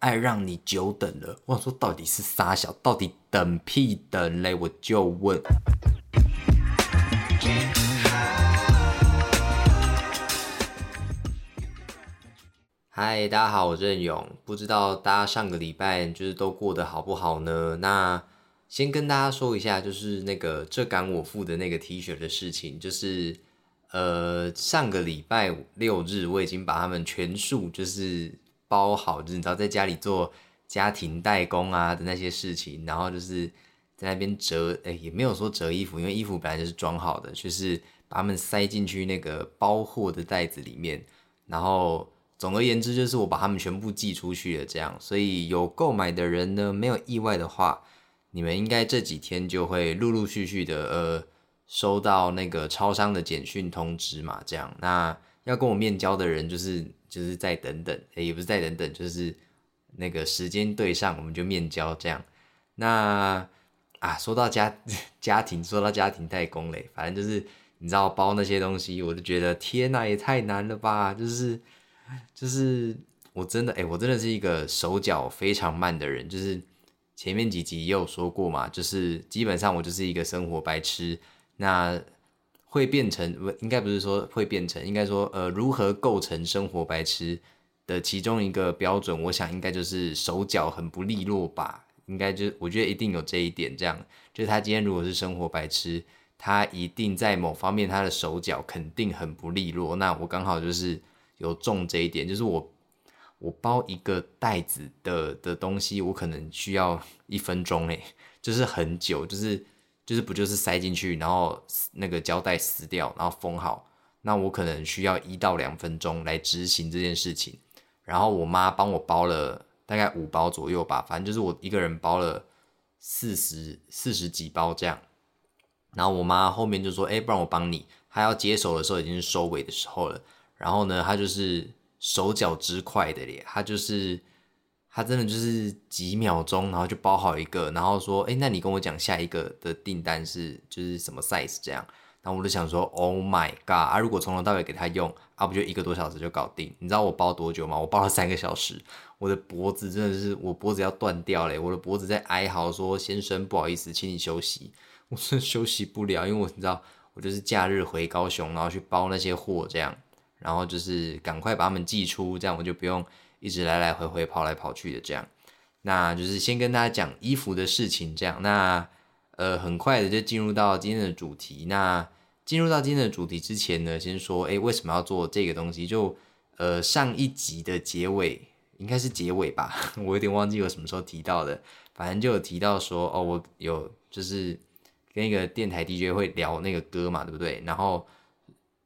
爱让你久等了。我想说，到底是傻小，到底等屁等嘞？我就问。嗨，大家好，我是任勇。不知道大家上个礼拜就是都过得好不好呢？那先跟大家说一下，就是那个这敢我付的那个 T 恤的事情，就是呃上个礼拜六日我已经把他们全数就是。包好，就是你知道在家里做家庭代工啊的那些事情，然后就是在那边折，哎，也没有说折衣服，因为衣服本来就是装好的，就是把它们塞进去那个包货的袋子里面，然后总而言之就是我把它们全部寄出去了，这样，所以有购买的人呢，没有意外的话，你们应该这几天就会陆陆续续的呃收到那个超商的简讯通知嘛，这样，那要跟我面交的人就是。就是再等等，也不是再等等，就是那个时间对上，我们就面交这样。那啊，说到家 家庭，说到家庭代工嘞，反正就是你知道包那些东西，我就觉得天哪，也太难了吧！就是就是我真的哎，我真的是一个手脚非常慢的人。就是前面几集也有说过嘛，就是基本上我就是一个生活白痴。那会变成应该不是说会变成，应该说呃如何构成生活白痴的其中一个标准，我想应该就是手脚很不利落吧，应该就我觉得一定有这一点，这样就是他今天如果是生活白痴，他一定在某方面他的手脚肯定很不利落。那我刚好就是有中这一点，就是我我包一个袋子的的东西，我可能需要一分钟诶，就是很久，就是。就是不就是塞进去，然后那个胶带撕掉，然后封好。那我可能需要一到两分钟来执行这件事情。然后我妈帮我包了大概五包左右吧，反正就是我一个人包了四十四十几包这样。然后我妈后面就说：“哎，不然我帮你。”她要接手的时候已经是收尾的时候了。然后呢，她就是手脚之快的咧，她就是。他真的就是几秒钟，然后就包好一个，然后说：“哎，那你跟我讲下一个的订单是就是什么 size 这样。”然后我就想说：“Oh my god！啊，如果从头到尾给他用，啊，不就一个多小时就搞定？你知道我包多久吗？我包了三个小时，我的脖子真的是我脖子要断掉嘞！我的脖子在哀嚎说：‘先生，不好意思，请你休息。’我是休息不了，因为我知道，我就是假日回高雄，然后去包那些货这样，然后就是赶快把他们寄出，这样我就不用。”一直来来回回跑来跑去的这样，那就是先跟大家讲衣服的事情，这样那呃很快的就进入到今天的主题。那进入到今天的主题之前呢，先说哎为什么要做这个东西？就呃上一集的结尾应该是结尾吧，我有点忘记我什么时候提到的，反正就有提到说哦我有就是跟一个电台 DJ 会聊那个歌嘛，对不对？然后。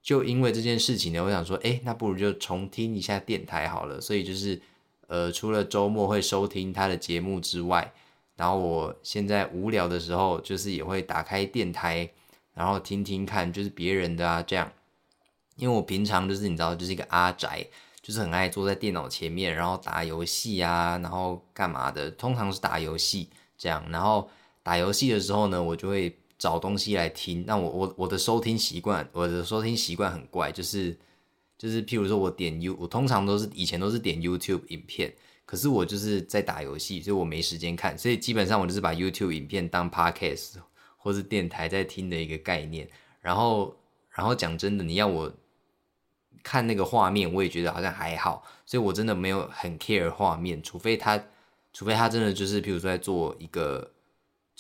就因为这件事情呢，我想说，哎，那不如就重听一下电台好了。所以就是，呃，除了周末会收听他的节目之外，然后我现在无聊的时候，就是也会打开电台，然后听听看，就是别人的啊这样。因为我平常就是你知道，就是一个阿宅，就是很爱坐在电脑前面，然后打游戏啊，然后干嘛的，通常是打游戏这样。然后打游戏的时候呢，我就会。找东西来听，那我我我的收听习惯，我的收听习惯很怪，就是就是，譬如说我点 U，我通常都是以前都是点 YouTube 影片，可是我就是在打游戏，所以我没时间看，所以基本上我就是把 YouTube 影片当 Podcast 或是电台在听的一个概念。然后然后讲真的，你要我看那个画面，我也觉得好像还好，所以我真的没有很 care 画面，除非他除非他真的就是譬如说在做一个。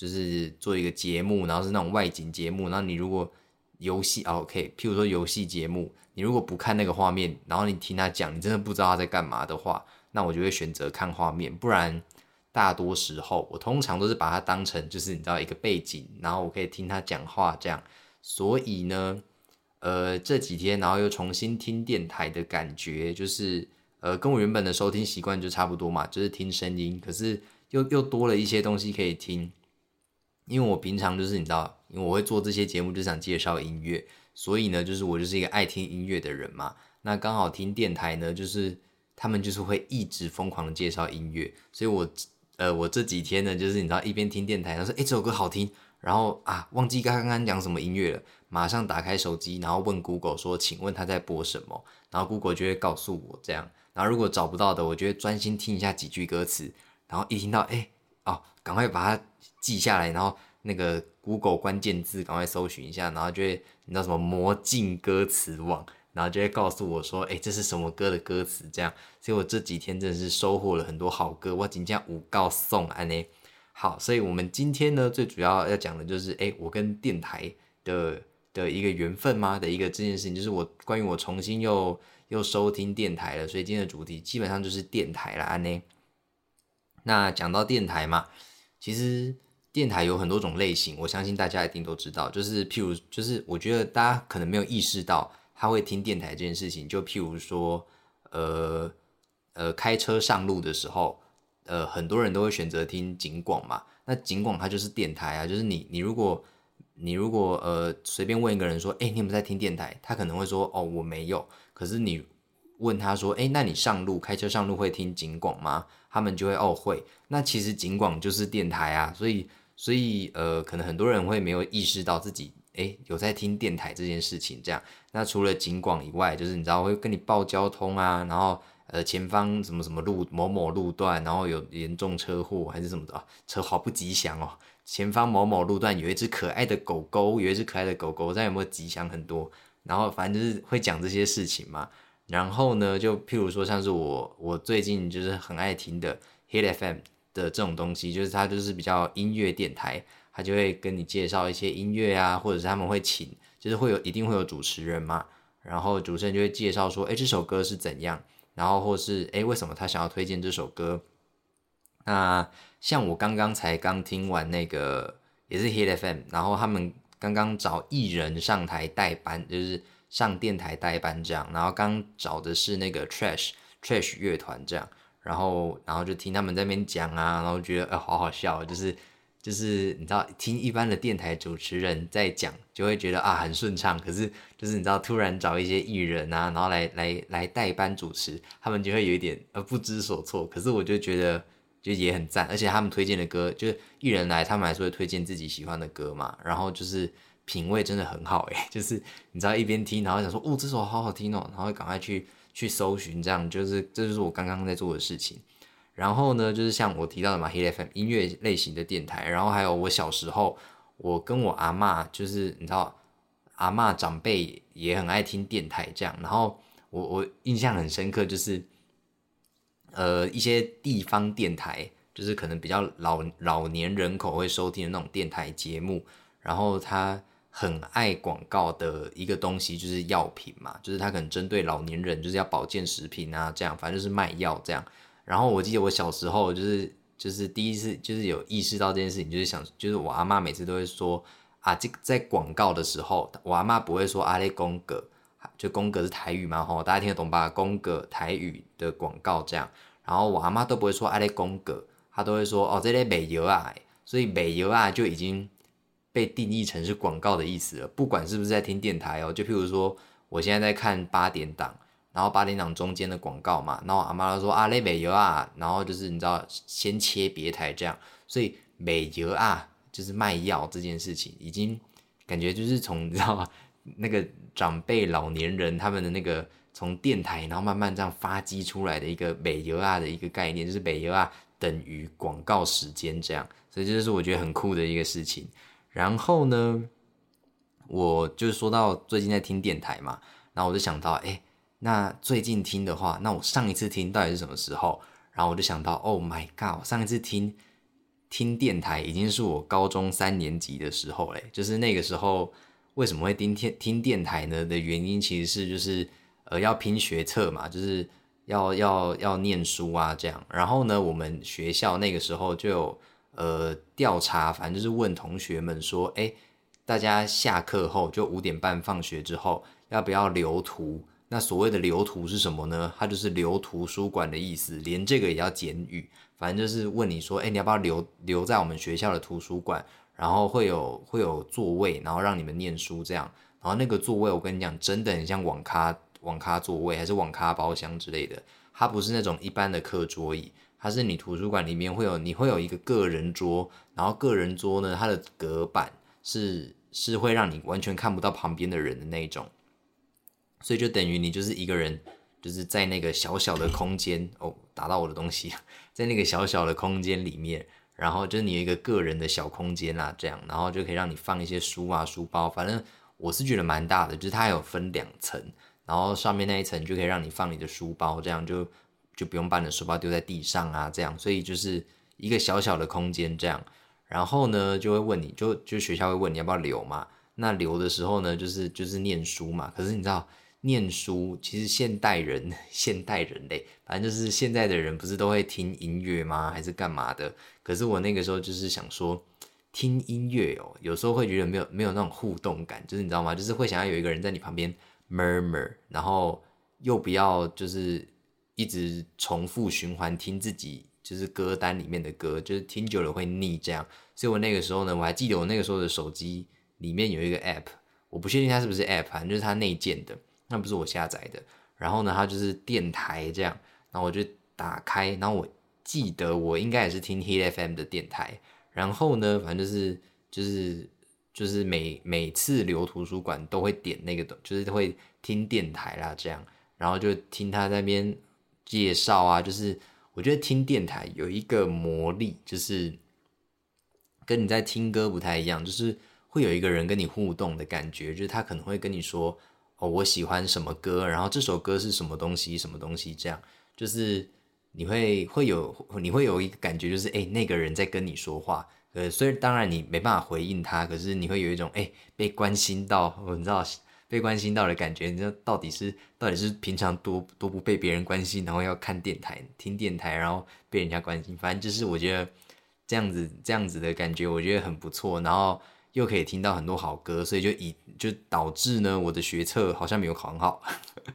就是做一个节目，然后是那种外景节目。然后你如果游戏，OK，譬如说游戏节目，你如果不看那个画面，然后你听他讲，你真的不知道他在干嘛的话，那我就会选择看画面。不然，大多时候我通常都是把它当成就是你知道一个背景，然后我可以听他讲话这样。所以呢，呃，这几天然后又重新听电台的感觉，就是呃，跟我原本的收听习惯就差不多嘛，就是听声音，可是又又多了一些东西可以听。因为我平常就是你知道，因为我会做这些节目，就想介绍音乐，所以呢，就是我就是一个爱听音乐的人嘛。那刚好听电台呢，就是他们就是会一直疯狂的介绍音乐，所以我呃，我这几天呢，就是你知道一边听电台，他说哎这首歌好听，然后啊忘记刚刚讲什么音乐了，马上打开手机，然后问 Google 说，请问他在播什么？然后 Google 就会告诉我这样。然后如果找不到的，我就会专心听一下几句歌词，然后一听到哎哦，赶快把它记下来，然后那个 Google 关键字赶快搜寻一下，然后就会你知道什么魔镜歌词网。然后就会告诉我说：“哎，这是什么歌的歌词？”这样，所以我这几天真的是收获了很多好歌。我今天五告送安呢。好，所以我们今天呢，最主要要讲的就是，哎，我跟电台的的一个缘分吗？的一个这件事情，就是我关于我重新又又收听电台了。所以今天的主题基本上就是电台了安呢。那讲到电台嘛，其实电台有很多种类型，我相信大家一定都知道。就是譬如，就是我觉得大家可能没有意识到。他会听电台这件事情，就譬如说，呃呃，开车上路的时候，呃，很多人都会选择听警广嘛。那警广它就是电台啊，就是你你如果你如果呃随便问一个人说，哎，你有没有在听电台？他可能会说，哦，我没有。可是你问他说，哎，那你上路开车上路会听警广吗？他们就会哦会。那其实警广就是电台啊，所以所以呃，可能很多人会没有意识到自己。哎，有在听电台这件事情，这样。那除了警广以外，就是你知道会跟你报交通啊，然后呃前方什么什么路某某路段，然后有严重车祸还是什么的，车好不吉祥哦。前方某某路段有一只可爱的狗狗，有一只可爱的狗狗，在有没有吉祥很多？然后反正就是会讲这些事情嘛。然后呢，就譬如说像是我我最近就是很爱听的 Hit FM 的这种东西，就是它就是比较音乐电台。他就会跟你介绍一些音乐啊，或者是他们会请，就是会有一定会有主持人嘛，然后主持人就会介绍说，哎，这首歌是怎样，然后或是哎，为什么他想要推荐这首歌？那像我刚刚才刚听完那个也是 Hit FM，然后他们刚刚找艺人上台代班，就是上电台代班这样，然后刚找的是那个 Trash Trash 乐团这样，然后然后就听他们在那边讲啊，然后觉得呃好好笑，就是。就是你知道听一般的电台主持人在讲，就会觉得啊很顺畅。可是就是你知道突然找一些艺人啊，然后来来来代班主持，他们就会有一点呃不知所措。可是我就觉得就也很赞，而且他们推荐的歌，就是艺人来，他们还是会推荐自己喜欢的歌嘛。然后就是品味真的很好诶，就是你知道一边听，然后想说哦这首好好听哦，然后赶快去去搜寻，这样就是这就是我刚刚在做的事情。然后呢，就是像我提到的嘛，Hit FM 音乐类型的电台。然后还有我小时候，我跟我阿妈，就是你知道，阿妈长辈也很爱听电台这样。然后我我印象很深刻，就是呃一些地方电台，就是可能比较老老年人口会收听的那种电台节目。然后他很爱广告的一个东西就是药品嘛，就是他可能针对老年人就是要保健食品啊这样，反正就是卖药这样。然后我记得我小时候就是就是第一次就是有意识到这件事情，就是想就是我阿妈每次都会说啊，这在广告的时候，我阿妈不会说阿雷公格，就公格是台语嘛吼，大家听得懂吧？公格台语的广告这样，然后我阿妈都不会说阿雷公格，她都会说哦这类美油啊，所以美油啊就已经被定义成是广告的意思了，不管是不是在听电台哦，就譬如说我现在在看八点档。然后八点档中间的广告嘛，然后阿妈说啊，那美油啊，然后就是你知道先切别台这样，所以美油啊就是卖药这件事情，已经感觉就是从你知道那个长辈老年人他们的那个从电台，然后慢慢这样发迹出来的一个美油啊的一个概念，就是美油啊等于广告时间这样，所以这就是我觉得很酷的一个事情。然后呢，我就是说到最近在听电台嘛，然后我就想到哎。那最近听的话，那我上一次听到底是什么时候？然后我就想到，Oh my god！上一次听听电台已经是我高中三年级的时候嘞。就是那个时候为什么会听听听电台呢？的原因其实是就是呃要拼学测嘛，就是要要要念书啊这样。然后呢，我们学校那个时候就有呃调查，反正就是问同学们说，哎，大家下课后就五点半放学之后要不要留图？那所谓的留图是什么呢？它就是留图书馆的意思，连这个也要简语。反正就是问你说，哎，你要不要留留在我们学校的图书馆？然后会有会有座位，然后让你们念书这样。然后那个座位，我跟你讲，真的很像网咖网咖座位，还是网咖包厢之类的。它不是那种一般的课桌椅，它是你图书馆里面会有你会有一个个人桌，然后个人桌呢，它的隔板是是会让你完全看不到旁边的人的那一种，所以就等于你就是一个人，就是在那个小小的空间哦，打到我的东西，在那个小小的空间里面，然后就是你有一个个人的小空间啦，这样，然后就可以让你放一些书啊、书包，反正我是觉得蛮大的，就是它有分两层，然后上面那一层就可以让你放你的书包，这样就就不用把你的书包丢在地上啊，这样，所以就是一个小小的空间这样。然后呢，就会问你就就学校会问你要不要留嘛？那留的时候呢，就是就是念书嘛。可是你知道，念书其实现代人 现代人类，反正就是现在的人不是都会听音乐吗？还是干嘛的？可是我那个时候就是想说，听音乐哦，有时候会觉得没有没有那种互动感，就是你知道吗？就是会想要有一个人在你旁边 murmur，然后又不要就是一直重复循环听自己就是歌单里面的歌，就是听久了会腻这样。所以我那个时候呢，我还记得我那个时候的手机里面有一个 app，我不确定它是不是 app，反正就是它内建的，那不是我下载的。然后呢，它就是电台这样，然后我就打开，然后我记得我应该也是听 Hit FM 的电台。然后呢，反正就是就是就是每每次留图书馆都会点那个，就是会听电台啦这样，然后就听他那边介绍啊，就是我觉得听电台有一个魔力，就是。跟你在听歌不太一样，就是会有一个人跟你互动的感觉，就是他可能会跟你说：“哦，我喜欢什么歌，然后这首歌是什么东西，什么东西。”这样就是你会会有你会有一个感觉，就是哎，那个人在跟你说话。呃，所以当然你没办法回应他，可是你会有一种哎被关心到，你知道被关心到的感觉。你知道到底是到底是平常多多不被别人关心，然后要看电台听电台，然后被人家关心。反正就是我觉得。这样子这样子的感觉，我觉得很不错，然后又可以听到很多好歌，所以就以就导致呢，我的学测好像没有考很好。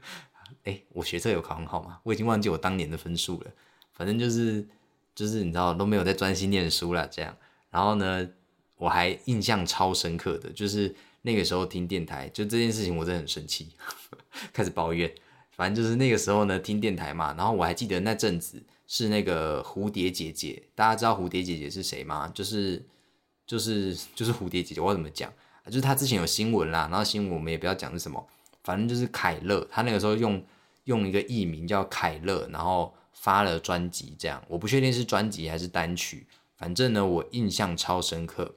哎，我学测有考很好吗？我已经忘记我当年的分数了。反正就是就是你知道都没有在专心念书了这样。然后呢，我还印象超深刻的就是那个时候听电台，就这件事情我真的很生气，开始抱怨。反正就是那个时候呢听电台嘛，然后我还记得那阵子。是那个蝴蝶姐姐，大家知道蝴蝶姐姐是谁吗？就是就是就是蝴蝶姐姐，我怎么讲？就是她之前有新闻啦，然后新闻我们也不要讲是什么，反正就是凯乐，她那个时候用用一个艺名叫凯乐，然后发了专辑，这样我不确定是专辑还是单曲，反正呢我印象超深刻，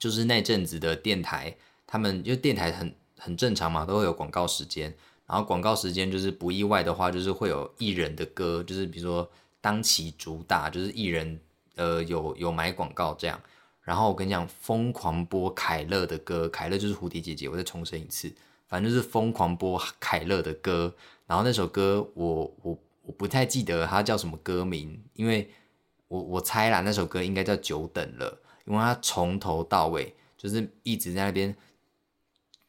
就是那阵子的电台，他们因为电台很很正常嘛，都会有广告时间。然后广告时间就是不意外的话，就是会有艺人的歌，就是比如说当期主打，就是艺人呃有有买广告这样。然后我跟你讲，疯狂播凯乐的歌，凯乐就是蝴蝶姐姐。我再重申一次，反正就是疯狂播凯乐的歌。然后那首歌我我我不太记得它叫什么歌名，因为我我猜啦，那首歌应该叫久等了，因为他从头到尾就是一直在那边。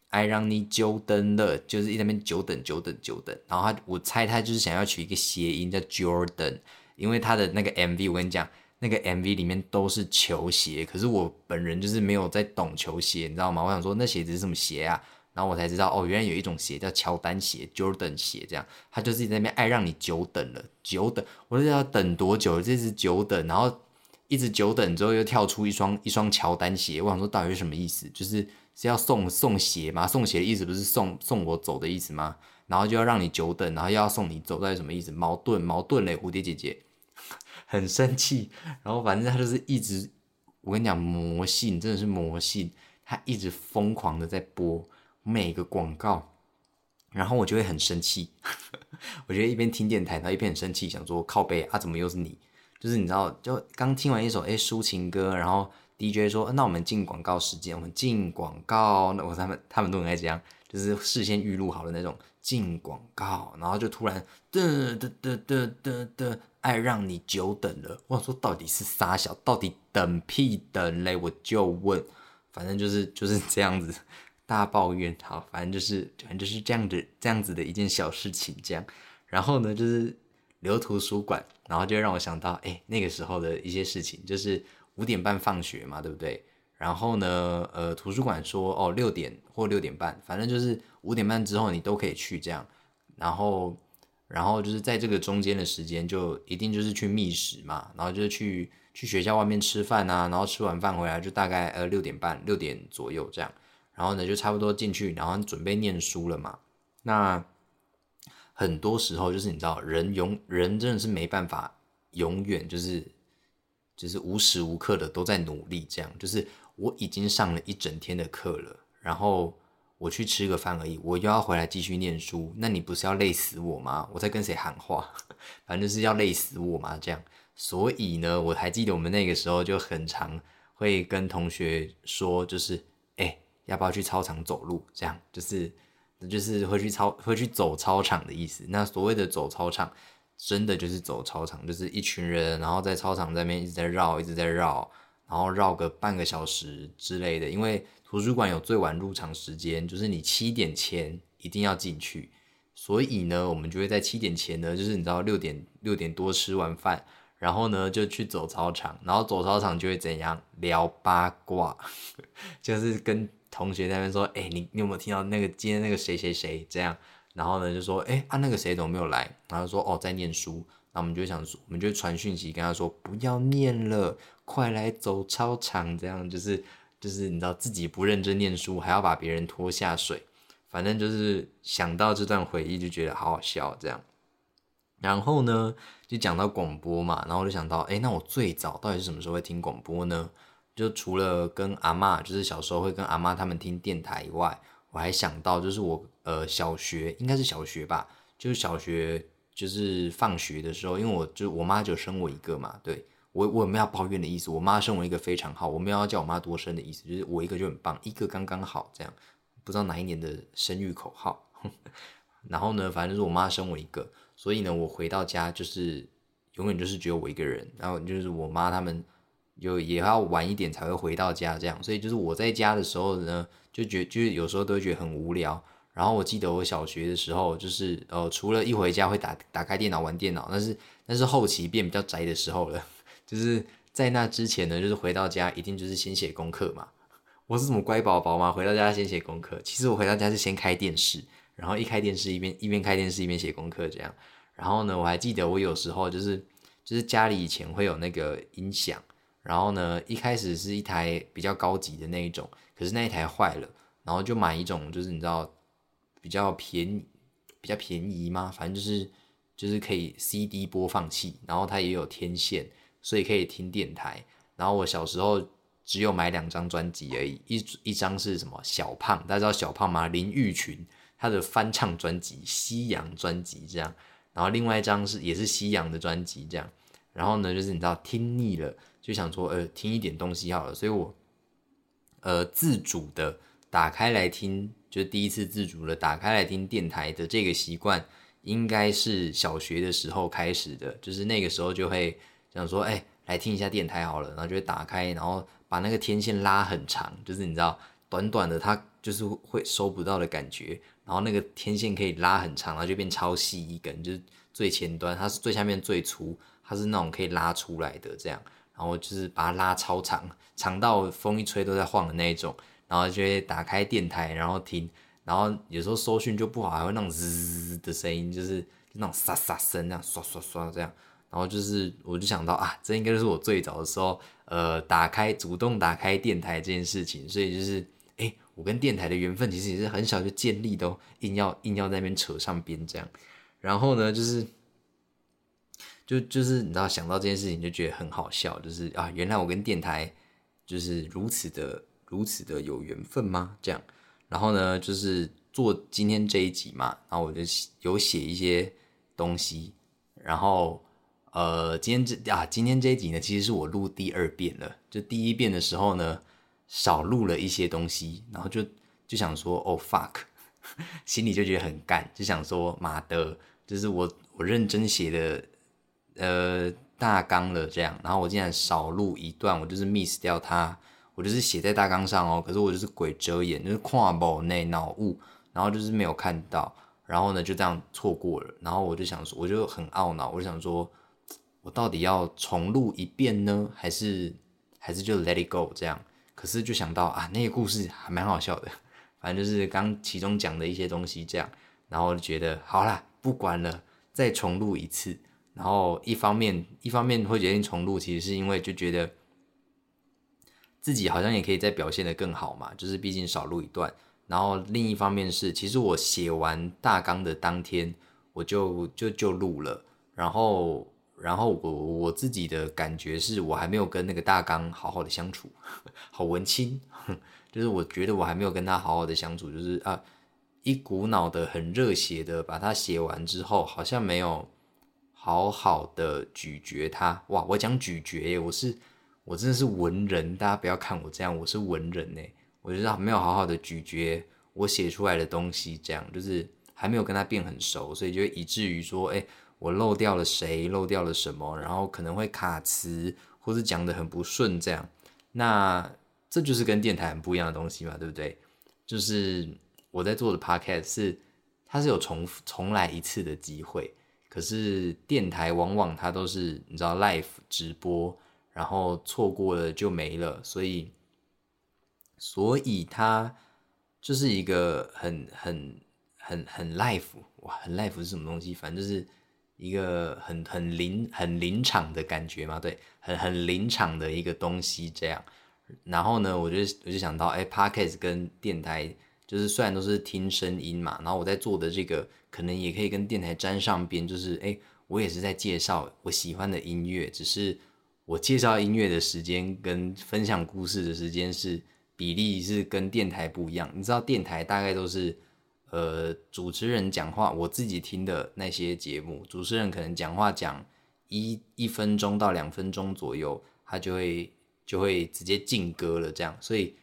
爱让你久等了，就是一那边久等久等久等，然后他我猜他就是想要取一个谐音叫 Jordan，因为他的那个 MV 我跟你讲，那个 MV 里面都是球鞋，可是我本人就是没有在懂球鞋，你知道吗？我想说那鞋子是什么鞋啊？然后我才知道哦，原来有一种鞋叫乔丹鞋 Jordan 鞋，这样他就是在那边爱让你久等了，久等，我就要等多久？这是久等，然后一直久等之后又跳出一双一双乔丹鞋，我想说到底是什么意思？就是。是要送送鞋吗？送鞋的意思不是送送我走的意思吗？然后就要让你久等，然后又要送你走，到底什么意思？矛盾矛盾嘞！蝴蝶姐姐 很生气，然后反正他就是一直，我跟你讲魔性真的是魔性，他一直疯狂的在播每个广告，然后我就会很生气，我觉得一边听电台，然后一边很生气，想说靠背啊，怎么又是你？就是你知道，就刚听完一首哎抒情歌，然后。DJ 说：“那我们进广告时间，我们进广告。那我他们他们都很爱这样，就是事先预录好的那种进广告，然后就突然的的的的的的，爱让你久等了。我说到底是傻小，到底等屁等嘞？我就问，反正就是就是这样子，大抱怨。好，反正就是反正就是这样子这样子的一件小事情，这样。然后呢，就是留图书馆，然后就让我想到，哎，那个时候的一些事情，就是。”五点半放学嘛，对不对？然后呢，呃，图书馆说哦，六点或六点半，反正就是五点半之后你都可以去这样。然后，然后就是在这个中间的时间，就一定就是去觅食嘛，然后就是去去学校外面吃饭啊，然后吃完饭回来就大概呃六点半六点左右这样，然后呢就差不多进去，然后准备念书了嘛。那很多时候就是你知道，人永人真的是没办法永远就是就是无时无刻的都在努力，这样就是我已经上了一整天的课了，然后。我去吃个饭而已，我又要回来继续念书，那你不是要累死我吗？我在跟谁喊话？反正就是要累死我嘛，这样。所以呢，我还记得我们那个时候就很常会跟同学说，就是哎，要不要去操场走路？这样就是就是会去操会去走操场的意思。那所谓的走操场，真的就是走操场，就是一群人，然后在操场那边一直在绕，一直在绕，然后绕个半个小时之类的，因为。图书馆有最晚入场时间，就是你七点前一定要进去。所以呢，我们就会在七点前呢，就是你知道六点六点多吃完饭，然后呢就去走操场，然后走操场就会怎样聊八卦，就是跟同学在那边说，哎，你你有没有听到那个今天那个谁谁谁这样？然后呢就说，哎啊那个谁怎么没有来？然后说哦在念书。那我们就想说，我们就传讯息跟他说，不要念了，快来走操场，这样就是。就是你知道自己不认真念书，还要把别人拖下水，反正就是想到这段回忆就觉得好好笑这样。然后呢，就讲到广播嘛，然后就想到，哎，那我最早到底是什么时候会听广播呢？就除了跟阿妈，就是小时候会跟阿妈他们听电台以外，我还想到就是我呃小学应该是小学吧，就是小学就是放学的时候，因为我就我妈就生我一个嘛，对。我我也没有抱怨的意思，我妈生我一个非常好，我没有要叫我妈多生的意思，就是我一个就很棒，一个刚刚好这样。不知道哪一年的生育口号，然后呢，反正就是我妈生我一个，所以呢，我回到家就是永远就是只有我一个人，然后就是我妈他们有也要晚一点才会回到家这样，所以就是我在家的时候呢，就觉就是有时候都会觉得很无聊。然后我记得我小学的时候，就是呃，除了一回家会打打开电脑玩电脑，但是但是后期变比较宅的时候了。就是在那之前呢，就是回到家一定就是先写功课嘛。我是什么乖宝宝吗？回到家先写功课。其实我回到家是先开电视，然后一开电视一边一边开电视一边写功课这样。然后呢，我还记得我有时候就是就是家里以前会有那个音响，然后呢一开始是一台比较高级的那一种，可是那一台坏了，然后就买一种就是你知道比较便宜比较便宜吗？反正就是就是可以 CD 播放器，然后它也有天线。所以可以听电台，然后我小时候只有买两张专辑而已，一一张是什么小胖，大家知道小胖吗？林玉群他的翻唱专辑、西洋专辑这样，然后另外一张是也是西洋的专辑这样，然后呢，就是你知道听腻了，就想说呃听一点东西好了，所以我呃自主的打开来听，就第一次自主的打开来听电台的这个习惯，应该是小学的时候开始的，就是那个时候就会。想说，哎，来听一下电台好了，然后就会打开，然后把那个天线拉很长，就是你知道，短短的它就是会收不到的感觉，然后那个天线可以拉很长，然后就变超细一根，就是最前端，它是最下面最粗，它是那种可以拉出来的这样，然后就是把它拉超长，长到风一吹都在晃的那一种，然后就会打开电台，然后听，然后有时候收讯就不好，还会那种滋的声音，就是那种沙沙声，那样刷刷刷这样。然后就是，我就想到啊，这应该就是我最早的时候，呃，打开主动打开电台这件事情。所以就是，哎，我跟电台的缘分其实也是很小就建立的，硬要硬要在那边扯上边这样。然后呢，就是，就就是你知道，想到这件事情就觉得很好笑，就是啊，原来我跟电台就是如此的如此的有缘分吗？这样。然后呢，就是做今天这一集嘛，然后我就有写一些东西，然后。呃，今天这啊，今天这一集呢，其实是我录第二遍了。就第一遍的时候呢，少录了一些东西，然后就就想说，哦 fuck，心里就觉得很干，就想说，妈的，就是我我认真写的呃大纲了这样，然后我竟然少录一段，我就是 miss 掉它，我就是写在大纲上哦，可是我就是鬼遮眼，就是跨某内脑雾，然后就是没有看到，然后呢就这样错过了，然后我就想说，我就很懊恼，我就想说。我到底要重录一遍呢，还是还是就 let it go 这样？可是就想到啊，那个故事还蛮好笑的，反正就是刚其中讲的一些东西这样，然后就觉得好啦，不管了，再重录一次。然后一方面一方面会决定重录，其实是因为就觉得自己好像也可以再表现的更好嘛，就是毕竟少录一段。然后另一方面是，其实我写完大纲的当天，我就就就录了。然后然后我我自己的感觉是我还没有跟那个大纲好好的相处，好文青，就是我觉得我还没有跟他好好的相处，就是啊一股脑的很热血的把它写完之后，好像没有。好好的咀嚼它，哇！我讲咀嚼耶，我是我真的是文人，大家不要看我这样，我是文人呢。我觉得没有好好的咀嚼我写出来的东西，这样就是还没有跟他变很熟，所以就以至于说，哎，我漏掉了谁，漏掉了什么，然后可能会卡词，或是讲的很不顺，这样。那这就是跟电台很不一样的东西嘛，对不对？就是我在做的 podcast 是它是有重重来一次的机会。可是电台往往它都是你知道 live 直播，然后错过了就没了，所以所以它就是一个很很很很 live 哇，很 live 是什么东西？反正就是一个很很临很临场的感觉嘛，对，很很临场的一个东西这样。然后呢，我就我就想到，哎，podcast 跟电台。就是虽然都是听声音嘛，然后我在做的这个可能也可以跟电台沾上边，就是哎，我也是在介绍我喜欢的音乐，只是我介绍音乐的时间跟分享故事的时间是比例是跟电台不一样。你知道电台大概都是呃主持人讲话，我自己听的那些节目，主持人可能讲话讲一一分钟到两分钟左右，他就会就会直接进歌了，这样，所以。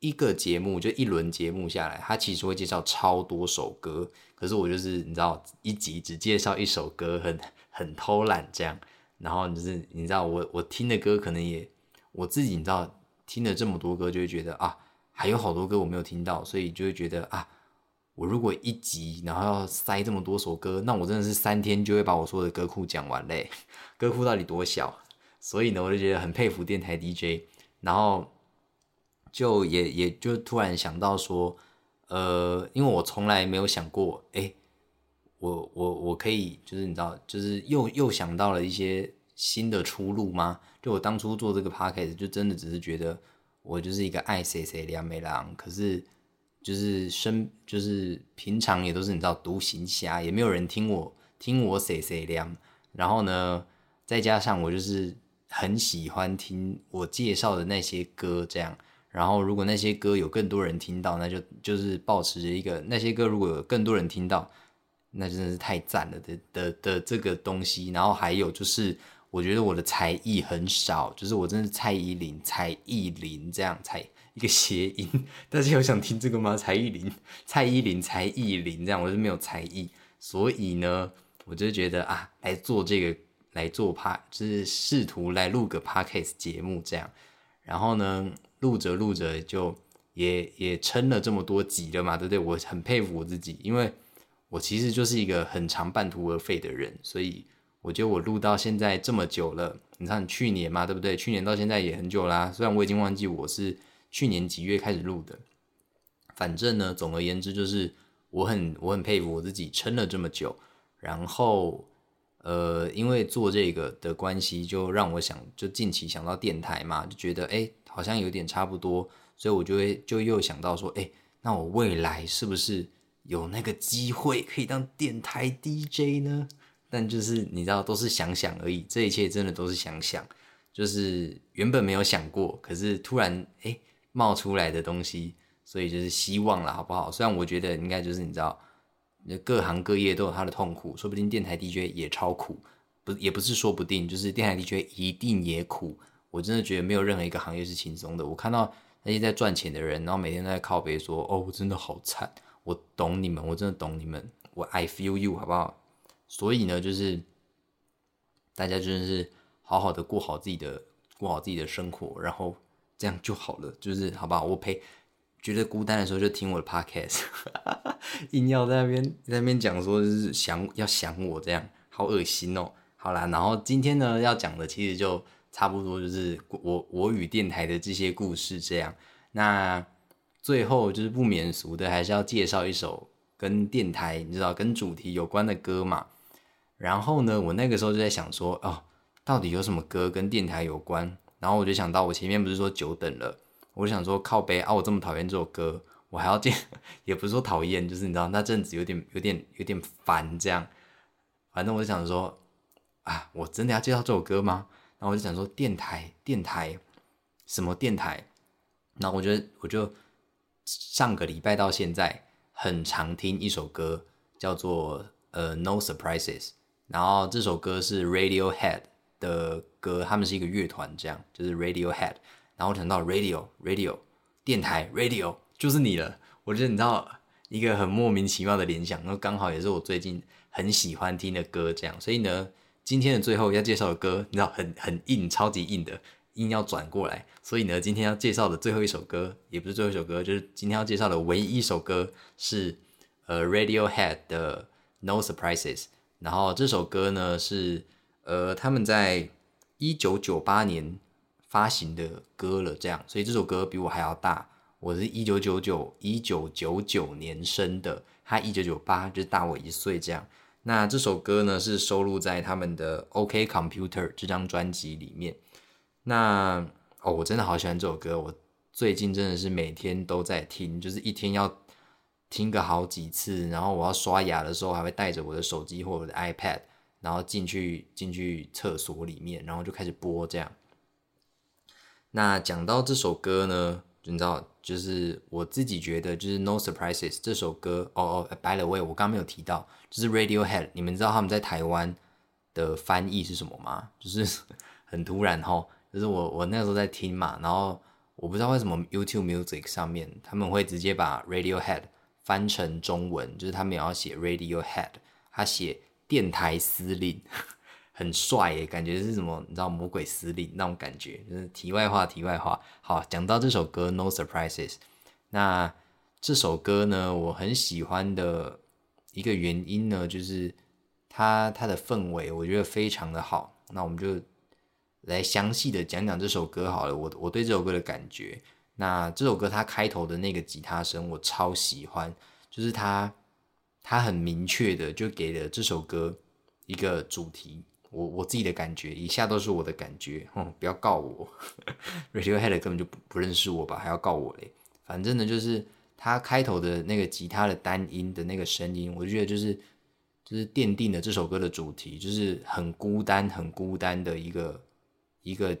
一个节目就一轮节目下来，他其实会介绍超多首歌，可是我就是你知道，一集只介绍一首歌，很很偷懒这样。然后就是你知道，我我听的歌可能也我自己你知道听了这么多歌，就会觉得啊，还有好多歌我没有听到，所以就会觉得啊，我如果一集然后要塞这么多首歌，那我真的是三天就会把我说的歌库讲完嘞。歌库到底多小？所以呢，我就觉得很佩服电台 DJ，然后。就也也就突然想到说，呃，因为我从来没有想过，哎，我我我可以就是你知道，就是又又想到了一些新的出路吗？就我当初做这个 p o c k e 就真的只是觉得我就是一个爱谁谁梁美郎，可是就是生就是平常也都是你知道独行侠，也没有人听我听我谁谁梁，然后呢，再加上我就是很喜欢听我介绍的那些歌，这样。然后，如果那些歌有更多人听到，那就就是保持着一个那些歌如果有更多人听到，那真的是太赞了的的的这个东西。然后还有就是，我觉得我的才艺很少，就是我真的是蔡依林，蔡依林这样才一个谐音。大家有想听这个吗？蔡依林，蔡依林，蔡依林这样，我是没有才艺，所以呢，我就觉得啊，来做这个来做 p 就是试图来录个 podcast 节目这样，然后呢。录着录着就也也撑了这么多集了嘛，对不对？我很佩服我自己，因为我其实就是一个很长半途而废的人，所以我觉得我录到现在这么久了，你看去年嘛，对不对？去年到现在也很久啦，虽然我已经忘记我是去年几月开始录的，反正呢，总而言之就是我很我很佩服我自己撑了这么久，然后呃，因为做这个的关系，就让我想就近期想到电台嘛，就觉得哎。好像有点差不多，所以我就会就又想到说，哎，那我未来是不是有那个机会可以当电台 DJ 呢？但就是你知道，都是想想而已，这一切真的都是想想，就是原本没有想过，可是突然哎冒出来的东西，所以就是希望了，好不好？虽然我觉得应该就是你知道，各行各业都有他的痛苦，说不定电台 DJ 也超苦，不也不是说不定，就是电台 DJ 一定也苦。我真的觉得没有任何一个行业是轻松的。我看到那些在赚钱的人，然后每天都在靠背说：“哦，我真的好惨。”我懂你们，我真的懂你们。我 I feel you，好不好？所以呢，就是大家真的是好好的过好自己的，过好自己的生活，然后这样就好了。就是好不好？我陪觉得孤单的时候就听我的 podcast，硬要在那边在那边讲说就是想要想我这样，好恶心哦。好啦，然后今天呢要讲的其实就。差不多就是我我与电台的这些故事这样，那最后就是不免俗的，还是要介绍一首跟电台你知道跟主题有关的歌嘛。然后呢，我那个时候就在想说，哦，到底有什么歌跟电台有关？然后我就想到，我前面不是说久等了，我想说靠背啊，我这么讨厌这首歌，我还要介，也不是说讨厌，就是你知道那阵子有点有点有点烦这样。反正我就想说，啊，我真的要介绍这首歌吗？然后我就想说，电台电台什么电台？然后我觉得我就上个礼拜到现在很常听一首歌，叫做呃 No Surprises。然后这首歌是 Radiohead 的歌，他们是一个乐团，这样就是 Radiohead。然后我想到 Radio Radio 电台 Radio 就是你了，我觉得你知道一个很莫名其妙的联想，然后刚好也是我最近很喜欢听的歌，这样。所以呢，今天的最后要介绍的歌，你知道很很硬，超级硬的，硬要转过来。所以呢，今天要介绍的最后一首歌，也不是最后一首歌，就是今天要介绍的唯一一首歌是呃 Radiohead 的 No Surprises。然后这首歌呢是呃他们在一九九八年发行的歌了，这样，所以这首歌比我还要大。我是一九九九一九九九年生的，他一九九八就是大我一岁这样。那这首歌呢是收录在他们的 OK Computer 这张专辑里面。那哦，我真的好喜欢这首歌，我最近真的是每天都在听，就是一天要。听个好几次，然后我要刷牙的时候，还会带着我的手机或者我的 iPad，然后进去进去厕所里面，然后就开始播这样。那讲到这首歌呢，你知道，就是我自己觉得，就是 No Surprises 这首歌，哦哦，By the way，我刚刚没有提到，就是 Radiohead，你们知道他们在台湾的翻译是什么吗？就是 很突然哈，就是我我那时候在听嘛，然后我不知道为什么 YouTube Music 上面他们会直接把 Radiohead。翻成中文就是他们也要写 Radiohead，他写电台司令，很帅耶，感觉是什么？你知道魔鬼司令那种感觉。就是题外话，题外话。好，讲到这首歌 No Surprises，那这首歌呢，我很喜欢的一个原因呢，就是它它的氛围，我觉得非常的好。那我们就来详细的讲讲这首歌好了。我我对这首歌的感觉。那这首歌它开头的那个吉他声我超喜欢，就是它，它很明确的就给了这首歌一个主题。我我自己的感觉，以下都是我的感觉，哼，不要告我，Radiohead 根本就不不认识我吧，还要告我嘞。反正呢，就是他开头的那个吉他的单音的那个声音，我就觉得就是就是奠定了这首歌的主题，就是很孤单很孤单的一个一个。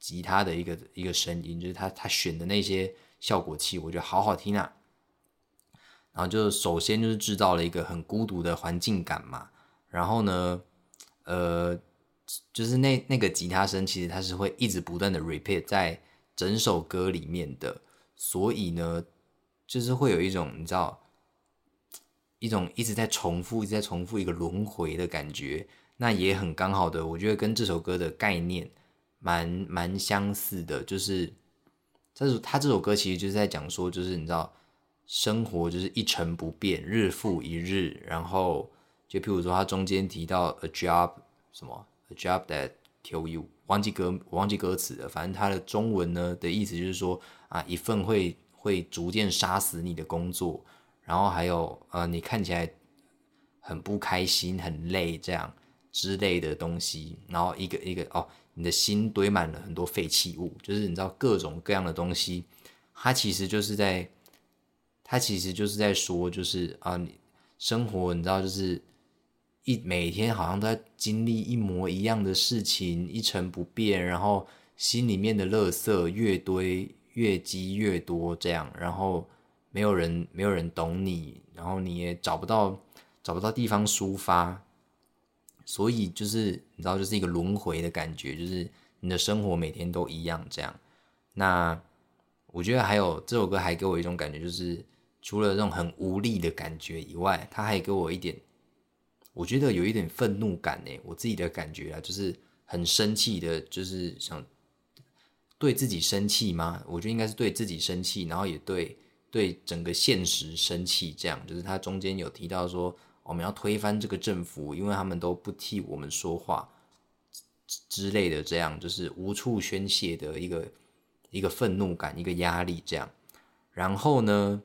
吉他的一个一个声音，就是他他选的那些效果器，我觉得好好听啊。然后就首先就是制造了一个很孤独的环境感嘛。然后呢，呃，就是那那个吉他声，其实它是会一直不断的 repeat 在整首歌里面的。所以呢，就是会有一种你知道，一种一直在重复、一直在重复一个轮回的感觉。那也很刚好的，我觉得跟这首歌的概念。蛮蛮相似的，就是这首他这首歌其实就是在讲说，就是你知道，生活就是一成不变，日复一日。然后就譬如说，他中间提到 a job 什么 a job that kill you，忘记歌忘记歌词了。反正他的中文呢的意思就是说啊，一份会会逐渐杀死你的工作。然后还有呃，你看起来很不开心、很累这样之类的东西。然后一个一个哦。你的心堆满了很多废弃物，就是你知道各种各样的东西，它其实就是在，他其实就是在说，就是啊，你生活你知道就是每天好像都在经历一模一样的事情，一成不变，然后心里面的垃圾越堆越积越多，这样，然后没有人没有人懂你，然后你也找不到找不到地方抒发。所以就是你知道，就是一个轮回的感觉，就是你的生活每天都一样这样。那我觉得还有这首歌还给我一种感觉，就是除了这种很无力的感觉以外，它还给我一点，我觉得有一点愤怒感呢。我自己的感觉啊，就是很生气的，就是想对自己生气吗？我觉得应该是对自己生气，然后也对对整个现实生气。这样就是他中间有提到说。我们要推翻这个政府，因为他们都不替我们说话之类的，这样就是无处宣泄的一个一个愤怒感，一个压力这样。然后呢，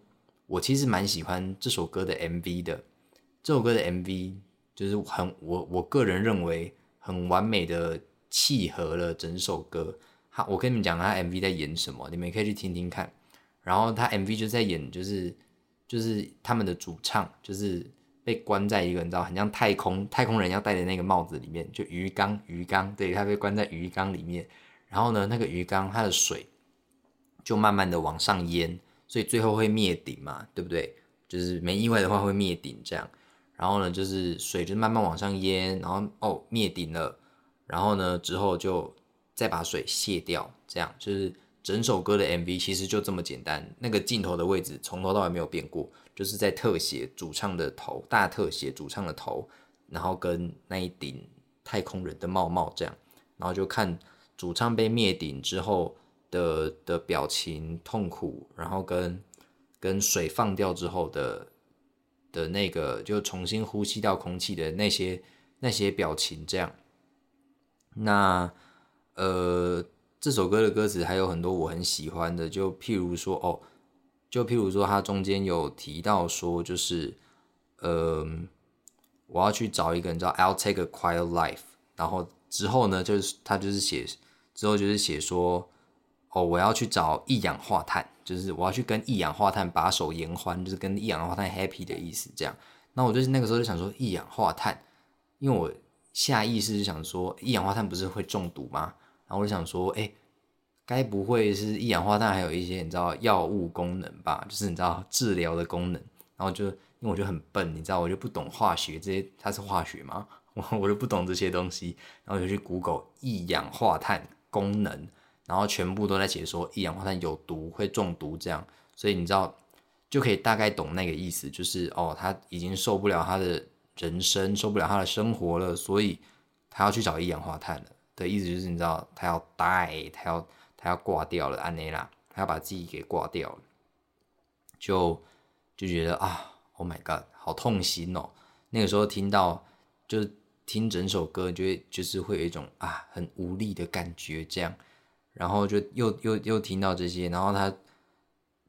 我其实蛮喜欢这首歌的 MV 的。这首歌的 MV 就是很我我个人认为很完美的契合了整首歌。他我跟你们讲他 MV 在演什么，你们可以去听听看。然后他 MV 就在演，就是就是他们的主唱就是被关在一个你知道很像太空太空人要戴的那个帽子里面，就鱼缸鱼缸，对他被关在鱼缸里面。然后呢，那个鱼缸它的水就慢慢的往上淹，所以最后会灭顶嘛，对不对？就是没意外的话会灭顶这样。然后呢，就是水就慢慢往上淹，然后哦灭顶了，然后呢之后就再把水卸掉，这样就是整首歌的 MV 其实就这么简单。那个镜头的位置从头到尾没有变过，就是在特写主唱的头，大特写主唱的头，然后跟那一顶太空人的帽帽这样，然后就看主唱被灭顶之后的的表情痛苦，然后跟跟水放掉之后的。的那个就重新呼吸到空气的那些那些表情，这样。那呃，这首歌的歌词还有很多我很喜欢的，就譬如说哦，就譬如说它中间有提到说，就是呃，我要去找一个人叫 I'll take a quiet life，然后之后呢，就是他就是写之后就是写说。哦，我要去找一氧化碳，就是我要去跟一氧化碳把手言欢，就是跟一氧化碳 happy 的意思。这样，那我就是那个时候就想说一氧化碳，因为我下意识就想说一氧化碳不是会中毒吗？然后我就想说，哎，该不会是一氧化碳还有一些你知道药物功能吧？就是你知道治疗的功能。然后就因为我就很笨，你知道我就不懂化学这些，它是化学吗？我我就不懂这些东西，然后就去 Google 一氧化碳功能。然后全部都在解说一氧化碳有毒，会中毒这样，所以你知道就可以大概懂那个意思，就是哦，他已经受不了他的人生，受不了他的生活了，所以他要去找一氧化碳了的意思就是你知道他要 die，他要他要挂掉了，安内拉，他要把自己给挂掉了，就就觉得啊，Oh my God，好痛心哦。那个时候听到就听整首歌，就会就是会有一种啊很无力的感觉这样。然后就又又又听到这些，然后他，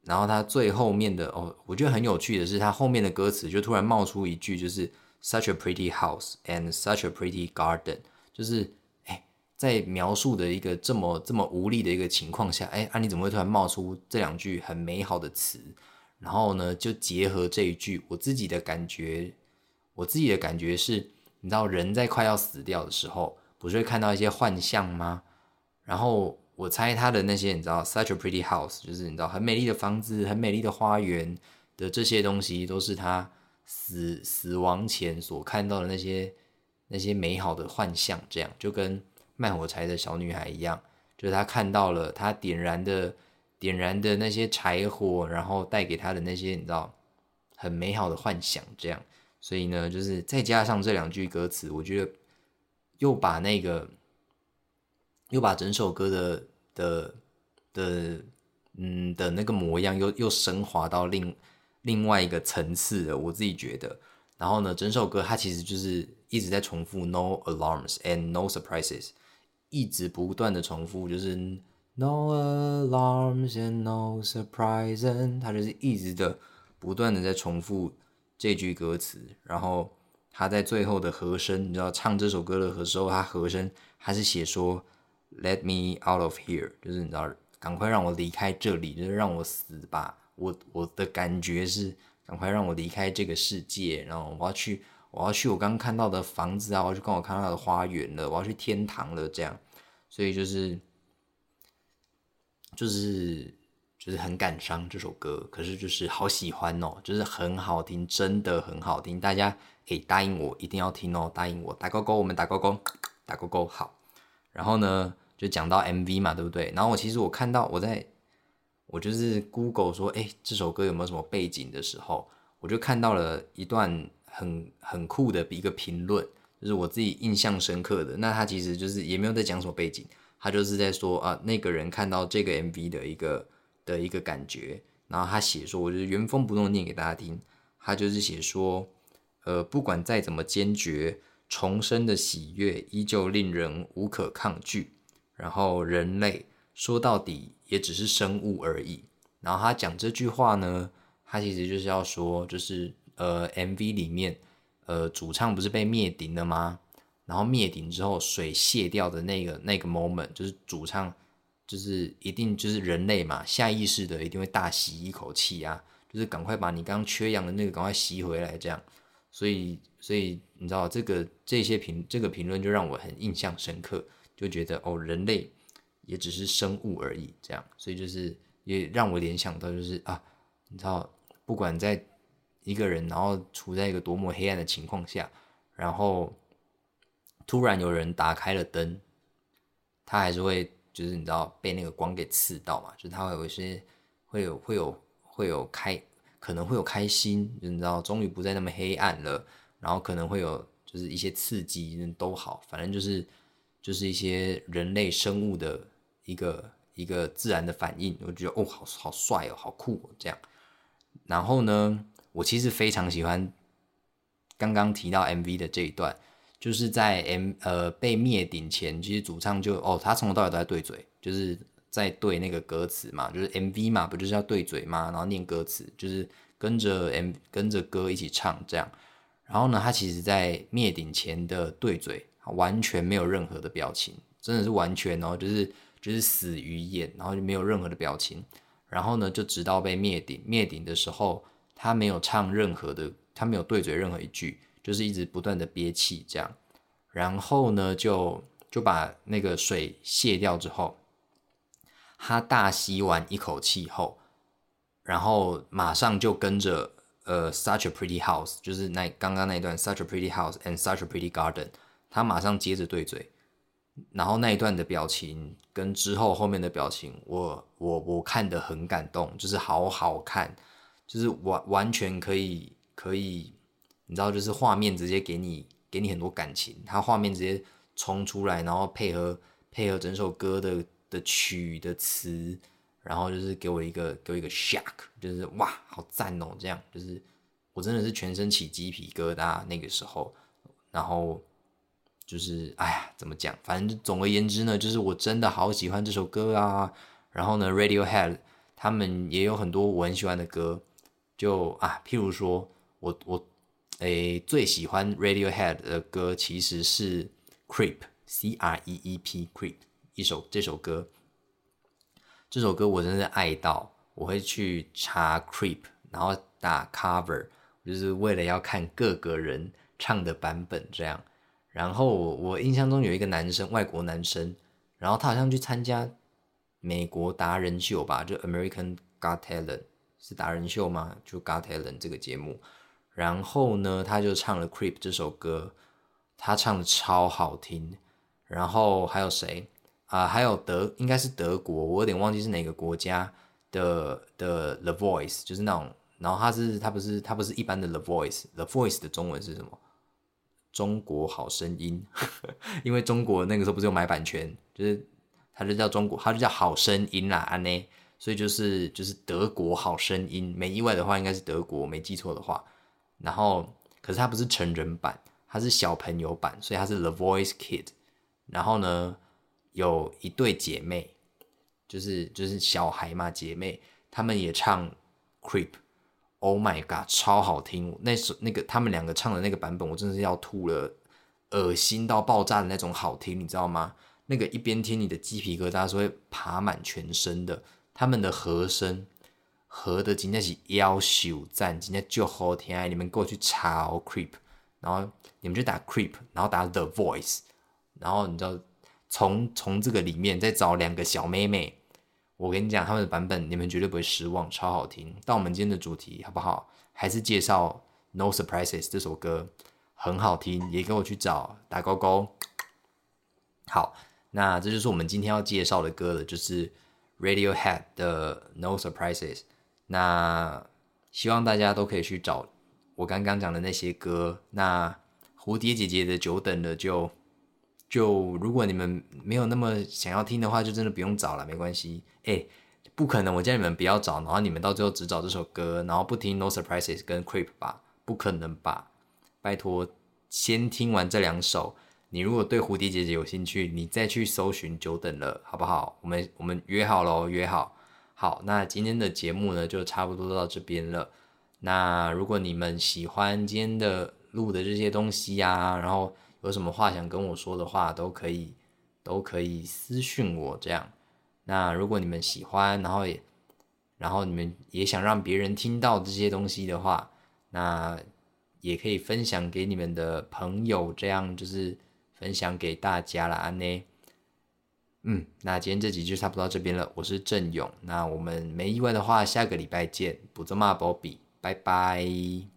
然后他最后面的哦，我觉得很有趣的是，他后面的歌词就突然冒出一句，就是 such a pretty house and such a pretty garden，就是哎，在描述的一个这么这么无力的一个情况下，哎，啊你怎么会突然冒出这两句很美好的词？然后呢，就结合这一句，我自己的感觉，我自己的感觉是，你知道人在快要死掉的时候，不是会看到一些幻象吗？然后。我猜他的那些，你知道，such a pretty house，就是你知道很美丽的房子、很美丽的花园的这些东西，都是他死死亡前所看到的那些那些美好的幻象。这样就跟卖火柴的小女孩一样，就是他看到了他点燃的点燃的那些柴火，然后带给他的那些你知道很美好的幻想。这样，所以呢，就是再加上这两句歌词，我觉得又把那个。又把整首歌的的的嗯的那个模样又又升华到另另外一个层次了，我自己觉得。然后呢，整首歌它其实就是一直在重复 “no alarms and no surprises”，一直不断的重复，就是 “no alarms and no surprises”，它就是一直的不断的在重复这句歌词。然后他在最后的和声，你知道唱这首歌的时候，他和声还是写说。Let me out of here，就是你知道，赶快让我离开这里，就是让我死吧。我我的感觉是，赶快让我离开这个世界，然后我要去，我要去我刚刚看到的房子啊，我要去跟我看到的花园了，我要去天堂了，这样。所以就是，就是就是很感伤这首歌，可是就是好喜欢哦，就是很好听，真的很好听。大家可以答应我一定要听哦，答应我打勾勾，我们打勾勾，打勾勾，好。然后呢，就讲到 MV 嘛，对不对？然后我其实我看到我在，我就是 Google 说，哎，这首歌有没有什么背景的时候，我就看到了一段很很酷的一个评论，就是我自己印象深刻的。那他其实就是也没有在讲什么背景，他就是在说啊，那个人看到这个 MV 的一个的一个感觉。然后他写说，我就原封不动念给大家听，他就是写说，呃，不管再怎么坚决。重生的喜悦依旧令人无可抗拒。然后人类说到底也只是生物而已。然后他讲这句话呢，他其实就是要说，就是呃，MV 里面呃，主唱不是被灭顶了吗？然后灭顶之后，水泄掉的那个那个 moment，就是主唱就是一定就是人类嘛，下意识的一定会大吸一口气啊，就是赶快把你刚刚缺氧的那个赶快吸回来，这样。所以，所以你知道这个这些评这个评论就让我很印象深刻，就觉得哦，人类也只是生物而已，这样。所以就是也让我联想到，就是啊，你知道，不管在一个人然后处在一个多么黑暗的情况下，然后。突然有人打开了灯，他还是会就是你知道被那个光给刺到嘛？就是他会有一些会有会有会有开可能会有开心，你知道终于不再那么黑暗了，然后可能会有就是一些刺激都好，反正就是就是一些人类生物的一个一个自然的反应，我觉得哦好好帅哦，好酷哦这样。然后呢，我其实非常喜欢刚刚提到 MV 的这一段。就是在 M 呃被灭顶前，其实主唱就哦，他从头到尾都在对嘴，就是在对那个歌词嘛，就是 MV 嘛，不就是要对嘴嘛，然后念歌词，就是跟着 M 跟着歌一起唱这样。然后呢，他其实在灭顶前的对嘴完全没有任何的表情，真的是完全哦，就是就是死鱼眼，然后就没有任何的表情。然后呢，就直到被灭顶，灭顶的时候，他没有唱任何的，他没有对嘴任何一句。就是一直不断的憋气这样，然后呢，就就把那个水卸掉之后，他大吸完一口气后，然后马上就跟着呃，such a pretty house，就是那刚刚那一段 such a pretty house and such a pretty garden，他马上接着对嘴，然后那一段的表情跟之后后面的表情，我我我看得很感动，就是好好看，就是完完全可以可以。你知道，就是画面直接给你给你很多感情，它画面直接冲出来，然后配合配合整首歌的的曲的词，然后就是给我一个给我一个 shock，就是哇，好赞哦！这样就是我真的是全身起鸡皮疙瘩那个时候，然后就是哎呀，怎么讲？反正总而言之呢，就是我真的好喜欢这首歌啊。然后呢，Radiohead 他们也有很多我很喜欢的歌，就啊，譬如说我我。诶，最喜欢 Radiohead 的歌其实是 Creep，C R E E P，Creep 一首这首歌，这首歌我真的是爱到，我会去查 Creep，然后打 cover，就是为了要看各个人唱的版本这样。然后我我印象中有一个男生，外国男生，然后他好像去参加美国达人秀吧，就 American Got Talent 是达人秀吗？就 Got Talent 这个节目。然后呢，他就唱了《Creep》这首歌，他唱的超好听。然后还有谁啊？还有德，应该是德国，我有点忘记是哪个国家的的 The Voice，就是那种。然后它是它不是它不是一般的 The Voice，The Voice 的中文是什么？中国好声音，因为中国那个时候不是有买版权，就是它就叫中国，它就叫好声音啦，安呢。所以就是就是德国好声音，没意外的话应该是德国，没记错的话。然后，可是它不是成人版，它是小朋友版，所以它是 The Voice Kid。然后呢，有一对姐妹，就是就是小孩嘛，姐妹，她们也唱 Creep。Oh my god，超好听！那首那个他们两个唱的那个版本，我真的是要吐了，恶心到爆炸的那种好听，你知道吗？那个一边听你的鸡皮疙瘩是会爬满全身的，他们的和声。和的真的是要秀赞，今天就好听，你们过去查 creep，然后你们就打 creep，然后打 the voice，然后你知道从从这个里面再找两个小妹妹，我跟你讲他们的版本，你们绝对不会失望，超好听。到我们今天的主题好不好？还是介绍 No Surprises 这首歌很好听，也给我去找打勾勾。好，那这就是我们今天要介绍的歌了，就是 Radiohead 的 No Surprises。那希望大家都可以去找我刚刚讲的那些歌。那蝴蝶姐姐的久等了，就就如果你们没有那么想要听的话，就真的不用找了，没关系。哎，不可能，我叫你们不要找，然后你们到最后只找这首歌，然后不听 No Surprises 跟 Creep 吧？不可能吧？拜托，先听完这两首。你如果对蝴蝶姐姐有兴趣，你再去搜寻久等了，好不好？我们我们约好喽，约好。好，那今天的节目呢，就差不多到这边了。那如果你们喜欢今天的录的这些东西呀，然后有什么话想跟我说的话，都可以都可以私讯我这样。那如果你们喜欢，然后也然后你们也想让别人听到这些东西的话，那也可以分享给你们的朋友，这样就是分享给大家了，安呢。嗯，那今天这集就差不多到这边了。我是郑勇，那我们没意外的话，下个礼拜见。不做骂波比，拜拜。